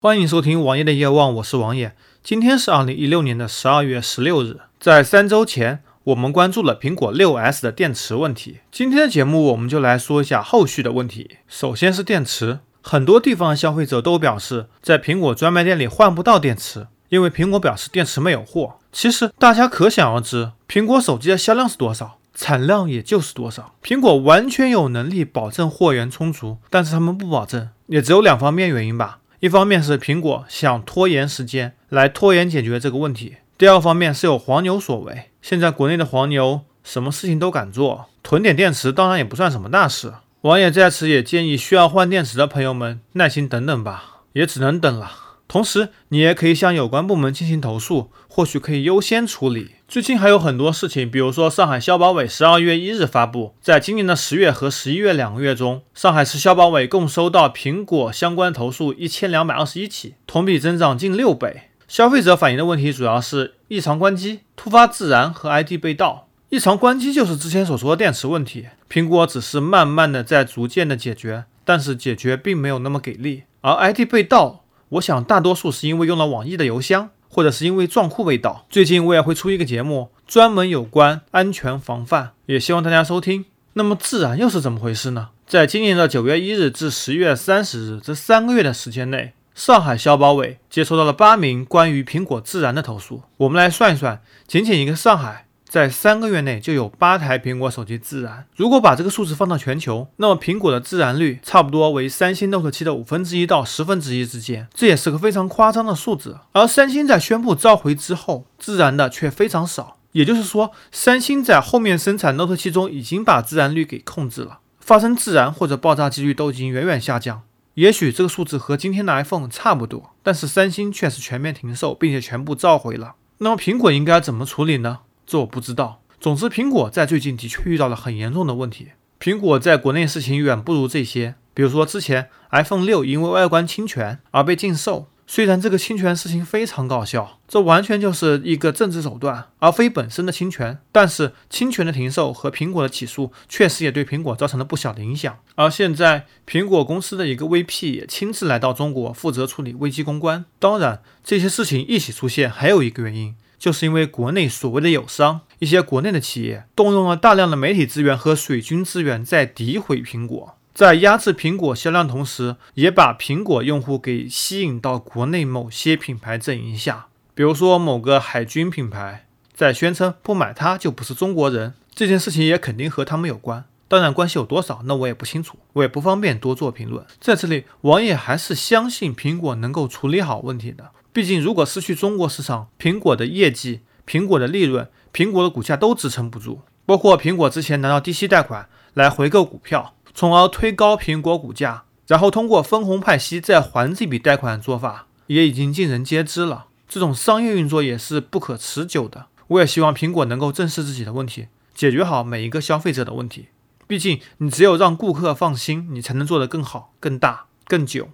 欢迎收听王爷的夜望，我是王爷。今天是二零一六年的十二月十六日，在三周前，我们关注了苹果六 S 的电池问题。今天的节目，我们就来说一下后续的问题。首先是电池，很多地方的消费者都表示，在苹果专卖店里换不到电池，因为苹果表示电池没有货。其实大家可想而知，苹果手机的销量是多少，产量也就是多少。苹果完全有能力保证货源充足，但是他们不保证，也只有两方面原因吧。一方面是苹果想拖延时间来拖延解决这个问题，第二方面是有黄牛所为。现在国内的黄牛什么事情都敢做，囤点电池当然也不算什么大事。王爷在此也建议需要换电池的朋友们耐心等等吧，也只能等了。同时，你也可以向有关部门进行投诉，或许可以优先处理。最近还有很多事情，比如说上海消保委十二月一日发布，在今年的十月和十一月两个月中，上海市消保委共收到苹果相关投诉一千两百二十一起，同比增长近六倍。消费者反映的问题主要是异常关机、突发自燃和 ID 被盗。异常关机就是之前所说的电池问题，苹果只是慢慢的在逐渐的解决，但是解决并没有那么给力。而 ID 被盗。我想大多数是因为用了网易的邮箱，或者是因为撞库被盗。最近我也会出一个节目，专门有关安全防范，也希望大家收听。那么自燃又是怎么回事呢？在今年的九月一日至十月三十日这三个月的时间内，上海消保委接收到了八名关于苹果自燃的投诉。我们来算一算，仅仅一个上海。在三个月内就有八台苹果手机自燃。如果把这个数字放到全球，那么苹果的自燃率差不多为三星 Note 7的五分之一到十分之一之间，这也是个非常夸张的数字。而三星在宣布召回之后，自燃的却非常少。也就是说，三星在后面生产 Note 7中已经把自燃率给控制了，发生自燃或者爆炸几率都已经远远下降。也许这个数字和今天的 iPhone 差不多，但是三星却是全面停售，并且全部召回了。那么苹果应该怎么处理呢？这我不知道。总之，苹果在最近的确遇到了很严重的问题。苹果在国内事情远不如这些，比如说之前 iPhone 六因为外观侵权而被禁售。虽然这个侵权事情非常搞笑，这完全就是一个政治手段，而非本身的侵权。但是侵权的停售和苹果的起诉，确实也对苹果造成了不小的影响。而现在，苹果公司的一个 VP 也亲自来到中国，负责处理危机公关。当然，这些事情一起出现，还有一个原因。就是因为国内所谓的友商，一些国内的企业动用了大量的媒体资源和水军资源，在诋毁苹果，在压制苹果销量同时，也把苹果用户给吸引到国内某些品牌阵营下。比如说某个海军品牌在宣称不买它就不是中国人，这件事情也肯定和他们有关。当然关系有多少，那我也不清楚，我也不方便多做评论。在这里，王爷还是相信苹果能够处理好问题的。毕竟，如果失去中国市场，苹果的业绩、苹果的利润、苹果的股价都支撑不住。包括苹果之前拿到低息贷款来回购股票，从而推高苹果股价，然后通过分红派息再还这笔贷款的做法，也已经尽人皆知了。这种商业运作也是不可持久的。我也希望苹果能够正视自己的问题，解决好每一个消费者的问题。毕竟，你只有让顾客放心，你才能做得更好、更大、更久。